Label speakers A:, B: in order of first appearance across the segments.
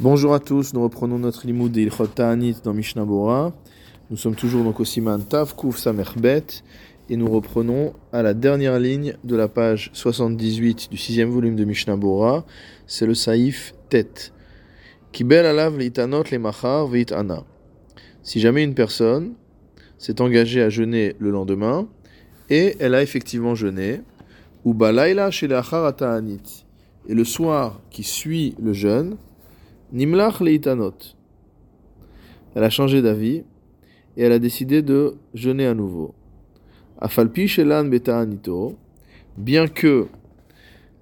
A: Bonjour à tous, nous reprenons notre limoud de Ta'anit dans Mishnah Bora. Nous sommes toujours donc au Siman Tav Kuf Samerbet et nous reprenons à la dernière ligne de la page 78 du sixième volume de Mishnah Bora. C'est le Saïf Tet. Kibel alav leitanot le machar ana. Si jamais une personne s'est engagée à jeûner le lendemain et elle a effectivement jeûné, ou balayla chez ta'anit et le soir qui suit le jeûne, Nimlach leitanot. Elle a changé d'avis et elle a décidé de jeûner à nouveau. Afalpi shelan beta'anito, bien que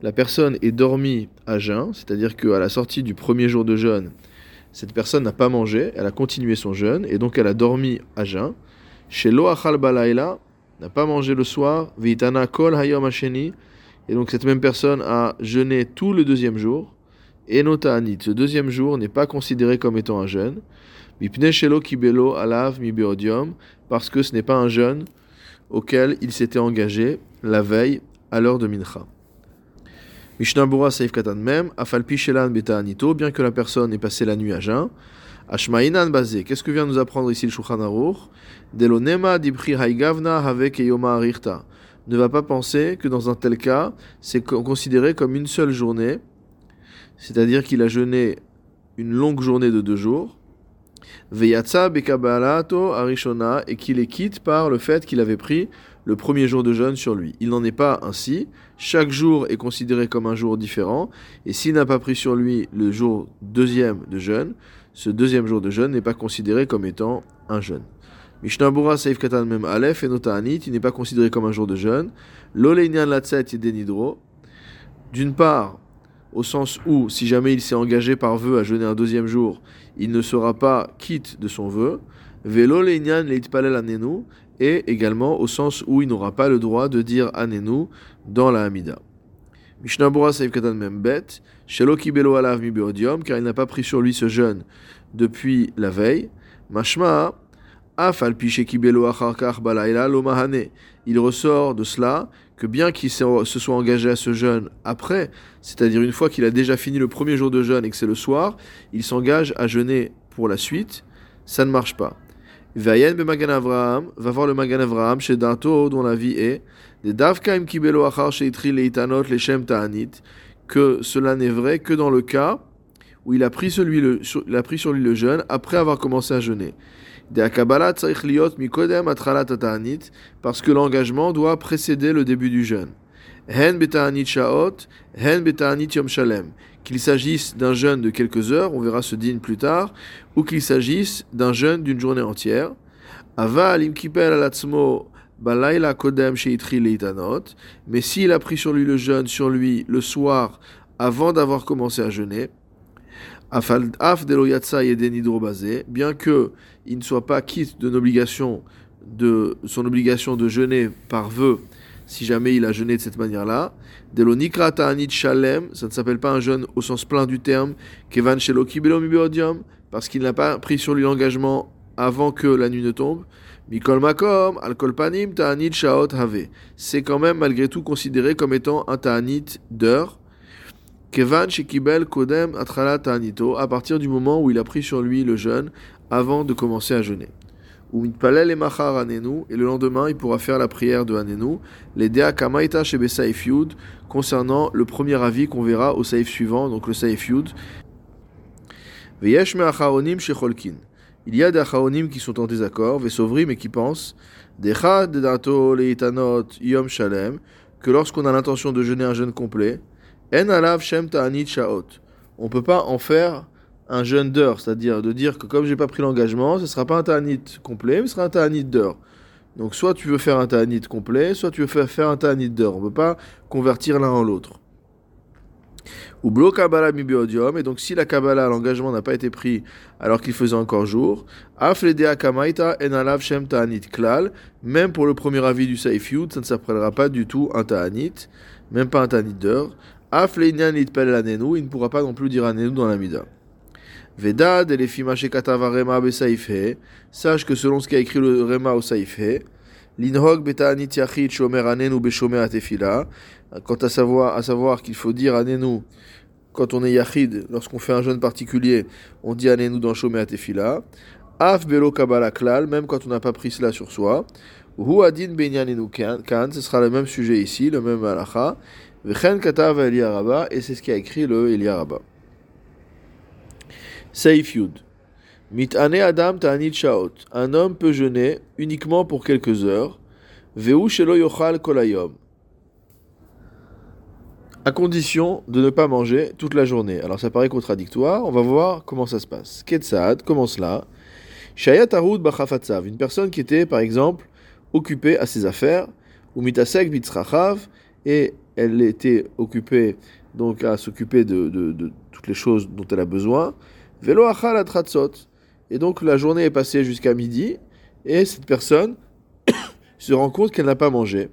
A: la personne ait dormi à jeun, c'est-à-dire qu'à la sortie du premier jour de jeûne, cette personne n'a pas mangé, elle a continué son jeûne et donc elle a dormi à jeun. Chez Loachal Balaila, n'a pas mangé le soir, Vitana Kol Hayom et donc cette même personne a jeûné tout le deuxième jour. Enotanit, ce deuxième jour n'est pas considéré comme étant un jeûne. Mipneshelo kibelo alav mibeodium, parce que ce n'est pas un jeûne auquel il s'était engagé la veille à l'heure de Mincha. Mishnabura Saif Katan Mem, Afalpi Shelan Betaanito, bien que la personne ait passé la nuit à jeun. Ashmainan Bazé, qu'est-ce que vient nous apprendre ici le Shulchan Aruch? Delonema dibri haigavna avec yoma arirta. Ne va pas penser que dans un tel cas, c'est considéré comme une seule journée c'est-à-dire qu'il a jeûné une longue journée de deux jours, Veyatsa bekabalato arishona, et qu'il est quitte par le fait qu'il avait pris le premier jour de jeûne sur lui. Il n'en est pas ainsi. Chaque jour est considéré comme un jour différent, et s'il n'a pas pris sur lui le jour deuxième de jeûne, ce deuxième jour de jeûne n'est pas considéré comme étant un jeûne. Mishnabura Saif Katan Mem Aleph et Notaanit, il n'est pas considéré comme un jour de jeûne. L'Oleinian Latset Yedenidro. D'une part, au sens où, si jamais il s'est engagé par vœu à jeûner un deuxième jour, il ne sera pas quitte de son vœu. Velo leitpalel anenu, et également au sens où il n'aura pas le droit de dire anenu dans la Hamida. Mishnabura Saif Katan Membet, Shelo Kibelo Alav Mibeodium, car il n'a pas pris sur lui ce jeûne depuis la veille. Mashma, Afal Piche Kibelo Acharkar Balaila Lomahane. Il ressort de cela que bien qu'il se soit engagé à ce jeûne après, c'est-à-dire une fois qu'il a déjà fini le premier jour de jeûne et que c'est le soir, il s'engage à jeûner pour la suite, ça ne marche pas. Vayen Magan Avraham va voir le Magan Avraham chez Dato dont la vie est des Davkaim Kibelo Achar Sheitri Leitanot Leshem Ta'anit que cela n'est vrai que dans le cas où il a pris, celui le, il a pris sur lui le jeûne après avoir commencé à jeûner parce que l'engagement doit précéder le début du jeûne. Qu'il s'agisse d'un jeûne de quelques heures, on verra ce dîne plus tard, ou qu'il s'agisse d'un jeûne d'une journée entière. Mais s'il a pris sur lui le jeûne sur lui le soir avant d'avoir commencé à jeûner, bien que il ne soit pas quitte de, de son obligation de jeûner par vœu, si jamais il a jeûné de cette manière-là. shalem, ça ne s'appelle pas un jeûne au sens plein du terme, kevan parce qu'il n'a pas pris sur lui l'engagement avant que la nuit ne tombe. Mikol makom, al panim, ta'anit shaot have. C'est quand même malgré tout considéré comme étant un ta'anit d'heure. Kevan shekibel kodem atralat ta'anito, à partir du moment où il a pris sur lui le jeûne avant de commencer à jeûner. Ou mitpalel et machar anenu, et le lendemain il pourra faire la prière de anenu, les dea kamaita shebe yud, concernant le premier avis qu'on verra au saif suivant, donc le saif yud. Veyesh shecholkin. Il y a des acharonim qui sont en désaccord, vesovrim et qui pensent, decha dedato leitanot yom shalem, que lorsqu'on a l'intention de jeûner un jeûne complet, en alav shem shaot. On peut pas en faire un jeûne d'heure, c'est-à-dire de dire que comme j'ai pas pris l'engagement, ce ne sera pas un ta'anit complet, mais ce sera un ta'anit d'heure. Donc soit tu veux faire un ta'anit complet, soit tu veux faire un ta'anit d'heure. On ne peut pas convertir l'un en l'autre. Ou blo kabbalah et donc si la kabbalah, l'engagement n'a pas été pris alors qu'il faisait encore jour, afledea kamaita en shem ta'anit klal, même pour le premier avis du saif yud, ça ne s'appellera pas du tout un ta'anit, même pas un ta'anit d'heure. Afleinan il ne pourra pas non plus dire anenu dans la mida. Vedad et les Rema besaifhe. Sache que selon ce qu'a écrit le Rema au Saifhe, l'inhog beta'anit yachid shomer anenu beshomer atefila. Quant à savoir, à savoir qu'il faut dire anenu quand on est yachid, lorsqu'on fait un jeûne particulier, on dit Anenu dans Shomé Tefila. Af Belo Kabbalah Klal, même quand on n'a pas pris cela sur soi. Hu Adin Benyanenu Kan, ce sera le même sujet ici, le même halacha. Vechen Katav Eliaraba, et c'est ce qu'a écrit le Eliaraba. Seif Yud. Mitane Adam Ta'anit Shaot. Un homme peut jeûner uniquement pour quelques heures. Veu Shelo Yochal Kolayom à condition de ne pas manger toute la journée. Alors ça paraît contradictoire, on va voir comment ça se passe. Comment cela Shayat Arud une personne qui était par exemple occupée à ses affaires, ou Mitasek Bitzrachav, et elle était occupée donc à s'occuper de, toutes les choses dont elle a besoin. Velo Achal. Et donc la journée est passée jusqu'à midi, et cette personne se rend compte qu'elle n'a pas mangé.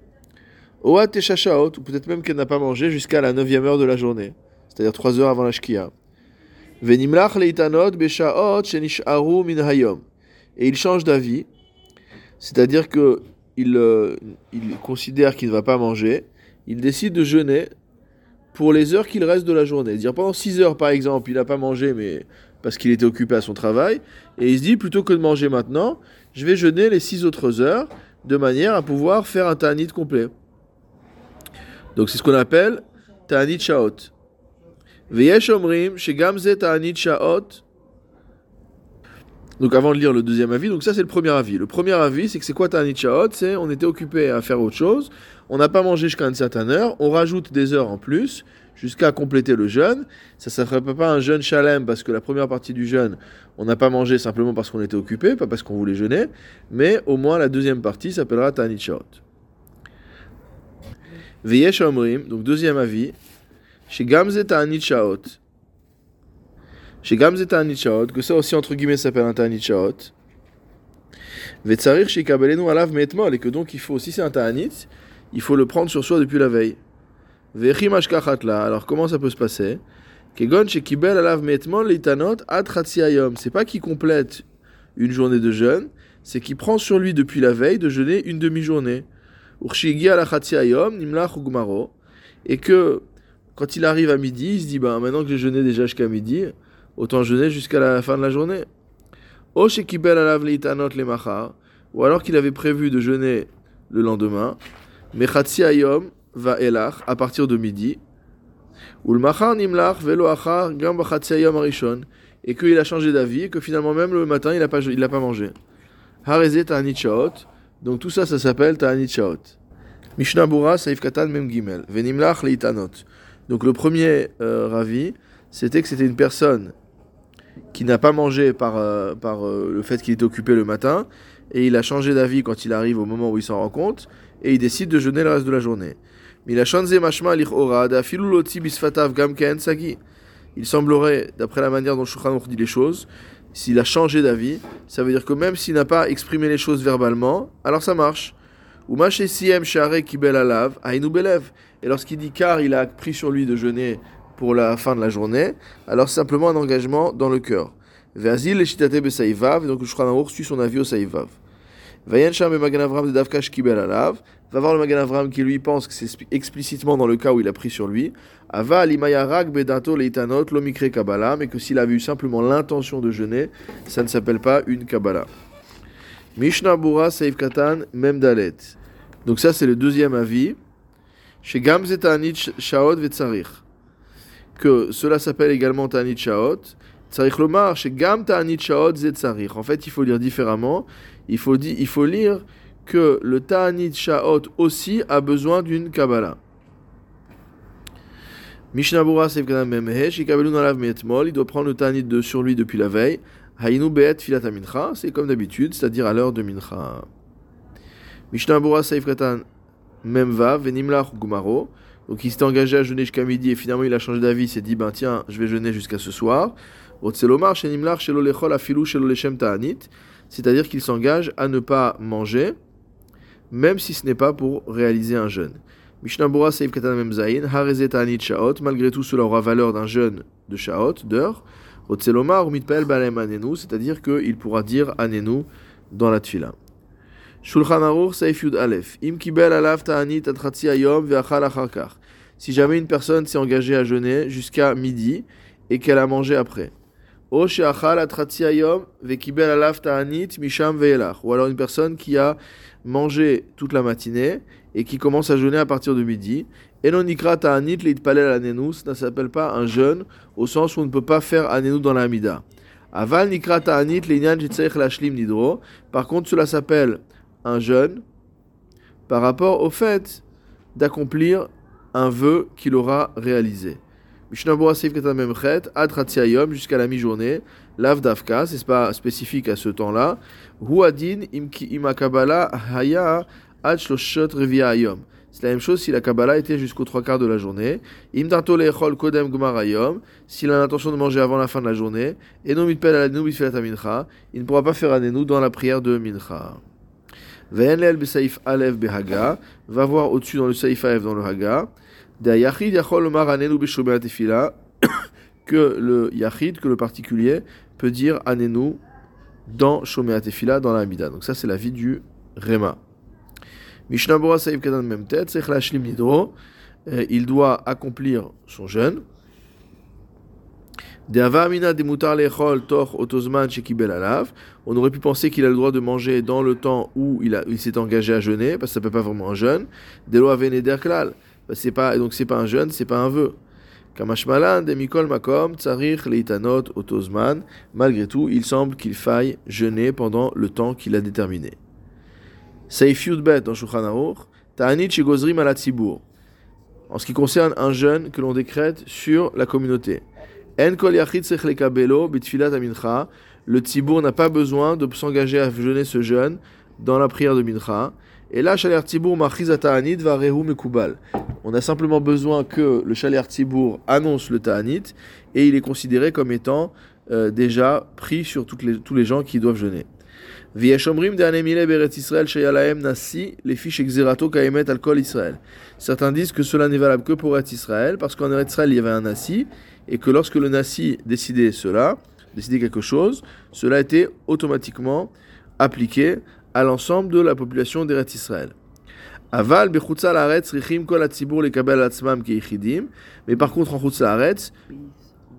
A: Oat ou peut-être même qu'elle n'a pas mangé jusqu'à la 9 heure de la journée, c'est-à-dire 3 heures avant la shkia. Venimlach leitanot beshaot min hayom. Et il change d'avis, c'est-à-dire que il, euh, il considère qu'il ne va pas manger, il décide de jeûner pour les heures qu'il reste de la journée. Dire pendant 6 heures par exemple, il n'a pas mangé mais parce qu'il était occupé à son travail, et il se dit plutôt que de manger maintenant, je vais jeûner les 6 autres heures de manière à pouvoir faire un ta'anit complet. Donc c'est ce qu'on appelle Ta'anit Shaot. Donc avant de lire le deuxième avis, donc ça c'est le premier avis. Le premier avis, c'est que c'est quoi Ta'anit Shaot? C'est on était occupé à faire autre chose, on n'a pas mangé jusqu'à une certaine heure, on rajoute des heures en plus jusqu'à compléter le jeûne. Ça ne s'appelle pas un jeûne shalem parce que la première partie du jeûne, on n'a pas mangé simplement parce qu'on était occupé, pas parce qu'on voulait jeûner, mais au moins la deuxième partie s'appellera Ta'anit Shaot. Veyesh Omrim, donc deuxième avis, chez Gamze Shaot. Chez Gamze Shaot, que ça aussi entre guillemets s'appelle un Shaot. Vetsarir chez Alav et que donc il faut, si c'est un Ta'anit, il faut le prendre sur soi depuis la veille. Alors comment ça peut se passer? C'est pas qu'il complète une journée de jeûne, c'est qu'il prend sur lui depuis la veille de jeûner une demi-journée. Et que quand il arrive à midi, il se dit bah, maintenant que j'ai jeûné déjà jusqu'à midi, autant jeûner jusqu'à la fin de la journée. Ou alors qu'il avait prévu de jeûner le lendemain, mais va à partir de midi. Et qu'il a changé d'avis et que finalement même le matin il n'a pas, pas mangé. Donc tout ça, ça s'appelle Ta'anit Shaot. Mishnah Bura, Saif Katan, Mem Gimel. Donc le premier euh, ravi, c'était que c'était une personne qui n'a pas mangé par, euh, par euh, le fait qu'il était occupé le matin, et il a changé d'avis quand il arrive au moment où il s'en rend compte, et il décide de jeûner le reste de la journée. Il semblerait, d'après la manière dont Shulchan dit les choses, s'il a changé d'avis, ça veut dire que même s'il n'a pas exprimé les choses verbalement, alors ça marche. Ou. Et lorsqu'il dit car il a pris sur lui de jeûner pour la fin de la journée, alors c'est simplement un engagement dans le cœur. Veazil le shitate donc le suit son avis au saïvav. Vayen sham de davkash kibel alav, va voir le Magan Avram qui lui pense que c'est explicitement dans le cas où il a pris sur lui. Ava limayarak bedato leitanot lomikre kabbalah, mais que s'il avait eu simplement l'intention de jeûner, ça ne s'appelle pas une kabbalah. Mishnah Bura Seif Katan Mem Dalet. Donc ça c'est le deuxième avis. Chez Gamze Ta'anit Shaot Vetzarich. Que cela s'appelle également Ta'anit Shaot. Tzarich Lomar, chez Gam Ta'anit Shaot Zetzarich. En fait il faut lire différemment. Il faut, il faut lire que le Ta'anit Sha'ot aussi a besoin d'une Kabbalah. Mishnah Bura Sevkana Memhesh, il doit prendre le Ta'anit de sur lui depuis la veille. Hainu Be'et Filata Mincha, c'est comme d'habitude, c'est-à-dire à, l'heure de Mincha. Mishnah Bura Sevkatan Memva, Venimlach Gumaro. Donc il s'était engagé à jeûner jusqu'à midi et finalement il a changé d'avis, il s'est dit ben tiens, je vais jeûner jusqu'à ce soir. Otselomar, Shenimlach, Shelo Lechol, Afilu, Shelo Lechem Ta'anit. C'est-à-dire qu'il s'engage à ne pas manger même si ce n'est pas pour réaliser un jeûne. Mishnah Bora Seif Katan Memzain, Harezet Anit Shaot, malgré tout cela aura valeur d'un jeûne de Shaot, d'heure. Otselomar, Mitpel Balem Anenu, c'est-à-dire qu'il pourra dire Anenu dans la tfila. Shulchan Seif Yud Aleph, Im Kibel Alav Ta'anit Atratzi Ayom si jamais une personne s'est engagée à jeûner jusqu'à midi et qu'elle a mangé après. Ou alors une personne qui a mangé toute la matinée et qui commence à jeûner à partir de midi. Enonikra ta'anit l'anenus ne s'appelle pas un jeûne au sens où on ne peut pas faire anenus dans la Hamida. Aval nikra ta'anit lashlim nidro. Par contre, cela s'appelle un jeûne par rapport au fait d'accomplir un vœu qu'il aura réalisé. Mishnabura Seif Memchet, Ad jusqu'à la mi-journée, Lav Davka, c'est pas spécifique à ce temps-là, Huadin Imakabala Haya Ad Shloshot Revia Yom. C'est la même chose si la Kabbalah était jusqu'aux trois quarts de la journée. Imtarto lechol kodem gmarayom, s'il a l'intention de manger avant la fin de la journée. Et non mitpel alenu mitfilat mincha, il ne pourra pas faire anenu dans la prière de mincha. Ve'enlel besaif alev behaga, va voir au-dessus dans le saif alev dans le haga. De yachid yachol omar anenu beshomer tefila, que le yachid, que le particulier, peut dire anenu dans shomer tefila, dans la amida. Donc ça c'est la vie du rema. Mishnabura Saïf Katan même tête, Nidro, euh, il doit accomplir son jeûne. On aurait pu penser qu'il a le droit de manger dans le temps où il, il s'est engagé à jeûner, parce que ça peut pas vraiment un jeûne. Delo aveneder klal. C'est pas, donc c'est pas un jeûne, c'est pas un vœu. Malgré tout, il semble qu'il faille jeûner pendant le temps qu'il a déterminé. Saif Bet dans Shulchan Ta'anit Shigozrim ala En ce qui concerne un jeûne que l'on décrète sur la communauté. En kol yachid lekabelo bitfilat amincha. Le tzibur n'a pas besoin de s'engager à jeûner ce jeûne dans la prière de mincha. Et là, shaler tzibur machiz ta'anit va rehu mekubal. On a simplement besoin que le shaler tzibur annonce le ta'anit et il est considéré comme étant euh, déjà pris sur les, tous les gens qui doivent jeûner. Certains disent que cela n'est valable que pour Israël, parce qu'en Israël il y avait un nasi, et que lorsque le nasi décidait cela, décidait quelque chose, cela était automatiquement appliqué à l'ensemble de la population d'Eretz Israël. Aval mais par contre en Chutz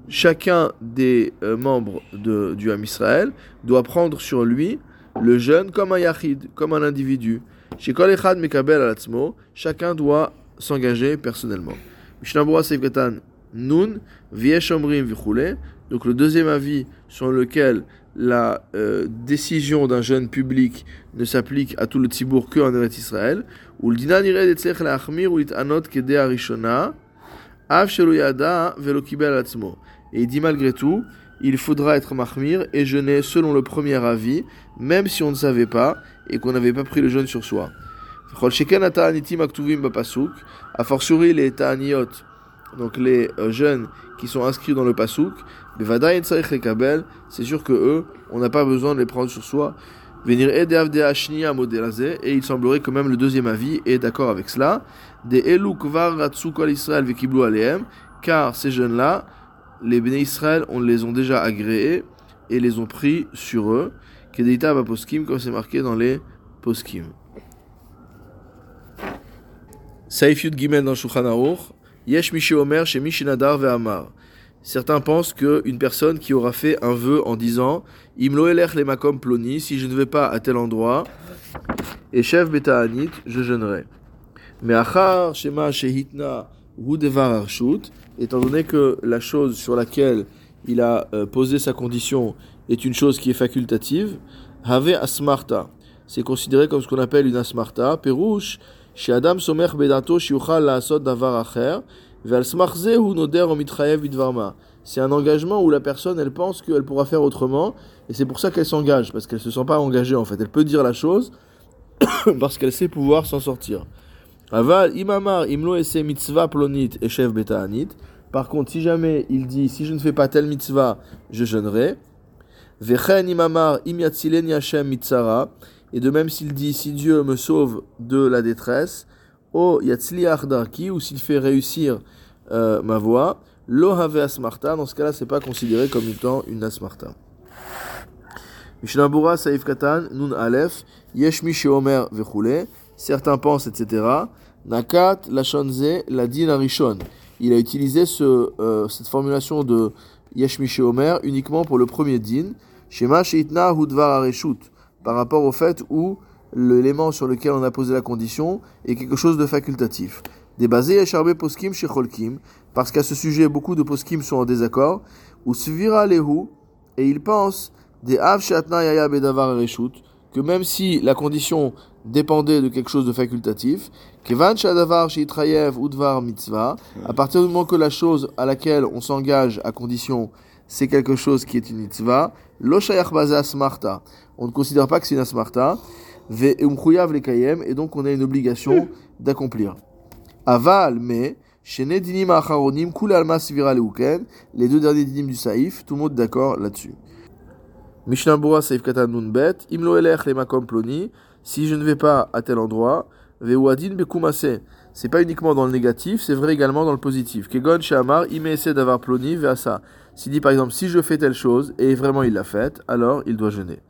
A: chacun des euh, membres de, du Ham Israël doit prendre sur lui le jeûne comme un yachid, comme un individu. Chez Kol Echad Mekabel Alatzmo, chacun doit s'engager personnellement. Mishnabura Seifkatan Nun, Vieshomrim Vichule. Donc le deuxième avis sur lequel la euh, décision d'un jeûne public ne s'applique à tout le Tzibour que en Eretz Israël. Ou le dinan ired etzech la'achmir ou anot kede arishona. Av shelo yada velo alatzmo. Et il dit malgré tout, il faudra être mahmir et jeûner selon le premier avis, même si on ne savait pas et qu'on n'avait pas pris le jeûne sur soi. A fortiori les ta'aniot, donc les euh, jeunes qui sont inscrits dans le pasuk, c'est sûr que eux, on n'a pas besoin de les prendre sur soi. Et il semblerait que même le deuxième avis est d'accord avec cela. Car ces jeunes-là, les béné Israël, on les ont déjà agréés et les ont pris sur eux. Kedeita poskim, comme c'est marqué dans les poskim. Saif Gimel dans Shulchan Yesh Omer chez Mishinadar Ve'amar. Certains pensent qu'une personne qui aura fait un vœu en disant Imlo elech le makom ploni, si je ne vais pas à tel endroit, et chef beta'anit, je jeûnerai. Mais achar shema shehitna hu devar arshut, étant donné que la chose sur laquelle il a euh, posé sa condition est une chose qui est facultative, have asmarta. C'est considéré comme ce qu'on appelle une asmarta. Perouche, Adam somer bedato shiuchal la asot davar acher, vel smarze hu noder omitrayev vidvarma. C'est un engagement où la personne, elle pense qu'elle pourra faire autrement, et c'est pour ça qu'elle s'engage, parce qu'elle se sent pas engagée en fait. Elle peut dire la chose parce qu'elle sait pouvoir s'en sortir. Aval imamar imlo mitzvah plonit et betaanit. Par contre, si jamais il dit si je ne fais pas telle mitzvah, je jeûnerai. Vechen imamar im yashem mitzara. Et de même s'il dit si Dieu me sauve de la détresse, o yatzliach darki ou s'il fait réussir euh, ma voix, lo have asmarta. Dans ce cas-là, c'est pas considéré comme étant une asmarta. Mishnabura saif katan nun alef yesh mi sheomer vechule. Certains pensent, etc Nakat Lachonze la din arishon. Il a utilisé ce, euh, cette formulation de Yeshmiché Omer uniquement pour le premier din. Shema Sheitna Hudvar Areshut. Par rapport au fait où l'élément sur lequel on a posé la condition est quelque chose de facultatif. Basés Yesharbe Poskim Shecholkim. Parce qu'à ce sujet, beaucoup de Poskim sont en désaccord. Ou Svira Lehu. Et ils pensent des Av Yaya Bedavar. Que même si la condition dépendait de quelque chose de facultatif. Kevan shadavar shitrayev udvar mitzvah. À partir du moment que la chose à laquelle on s'engage à condition, c'est quelque chose qui est une mitzvah. Lo shayach smarta. On ne considère pas que c'est une asmarta. Ve lekayem. Et donc on a une obligation d'accomplir. Aval, mais. Les deux derniers dinim du saïf, tout le monde d'accord là-dessus. Mishnah Bura Saif Katan Nunbet, Imlo Elech Lemakom Ploni, si je ne vais pas à tel endroit, Veuadin Bekumase. C'est pas uniquement dans le négatif, c'est vrai également dans le positif. Kegon Shamar, essaie d'avoir Ploni, Veasa. S'il dit par exemple, si je fais telle chose, et vraiment il l'a faite, alors il doit jeûner.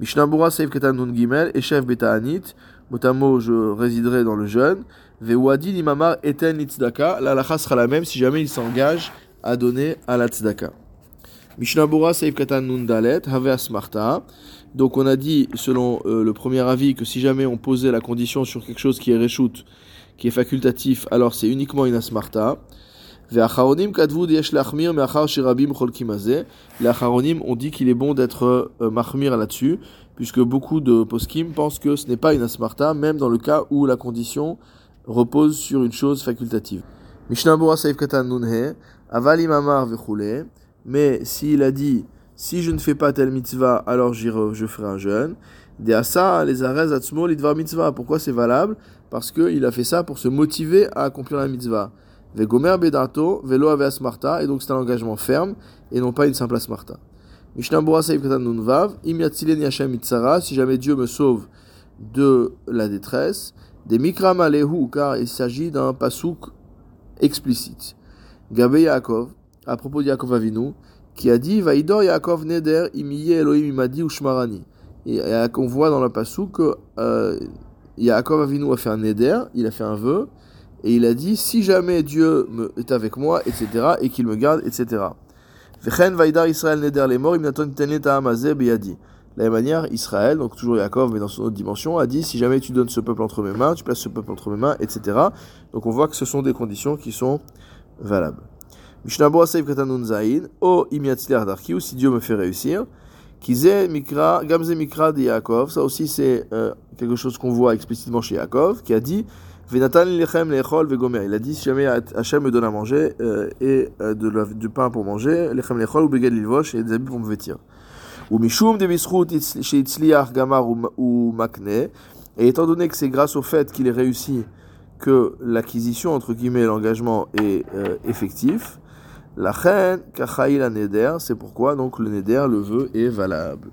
A: Mishnah Bura Saif Katan Nun Gimel, Echef Beta Anit, motamo je résiderai dans le jeûne. Veuadin Imamar Eten Nitzdaka, la lacha sera la même si jamais il s'engage à donner à la tzedaka. Mishnah Bora Saif Katan Nundalet, Have Asmarta. Donc on a dit, selon euh, le premier avis, que si jamais on posait la condition sur quelque chose qui est reshoot, qui est facultatif, alors c'est uniquement une Asmarta. Les Acharonim ont dit qu'il est bon d'être euh, mahmir là-dessus, puisque beaucoup de poskim pensent que ce n'est pas une asmarta, même dans le cas où la condition repose sur une chose facultative. Mishnah Bora Saif Katan Nunhe, Avalim Amar Vechule. Mais s'il a dit, si je ne fais pas telle mitzvah, alors je ferai un jeûne. De asa les arez atzmo lidvar mitzvah. Pourquoi c'est valable? Parce qu'il a fait ça pour se motiver à accomplir la mitzvah. Vegomer bedato, velo ave asmarta. Et donc c'est un engagement ferme et non pas une simple asmarta. Mishnah Saïf Katan Nunvav, Im yashem mitzara. Si jamais Dieu me sauve de la détresse. Des mikram alehu, car il s'agit d'un pasouk explicite. Gabe Yaakov à propos de Yaakov Avinu, qui a dit Vaidor Yaakov Neder imiye Elohim imadi ushmarani. Et on voit dans le passou que euh, Yaakov Avinu a fait un Neder, il a fait un vœu, et il a dit si jamais Dieu est avec moi, etc., et qu'il me garde, etc. Vechen Vaidar Israël Neder les morts. De la même manière, Israël, donc toujours Yaakov, mais dans son autre dimension, a dit si jamais tu donnes ce peuple entre mes mains, tu places ce peuple entre mes mains, etc. Donc on voit que ce sont des conditions qui sont valables. Mishnabo Aseif Katanun Zain, O Imiatzliar Darki, ou si Dieu me fait réussir. Kize Mikra, Gamze Mikra de Yaakov, ça aussi c'est euh, quelque chose qu'on voit explicitement chez Yaakov, qui a dit Il a dit si jamais Hachem me donne à manger euh, et euh, de la, du pain pour manger, lechem lechol ou beged lilvosh et des habits pour me vêtir. Ou mishum de chez Itzliar Gamar ou Makne. Et étant donné que c'est grâce au fait qu'il ait réussi que l'acquisition, entre guillemets, l'engagement est euh, effectif, la reine, Kachaïla Neder, c'est pourquoi donc le Neder, le vœu, est valable.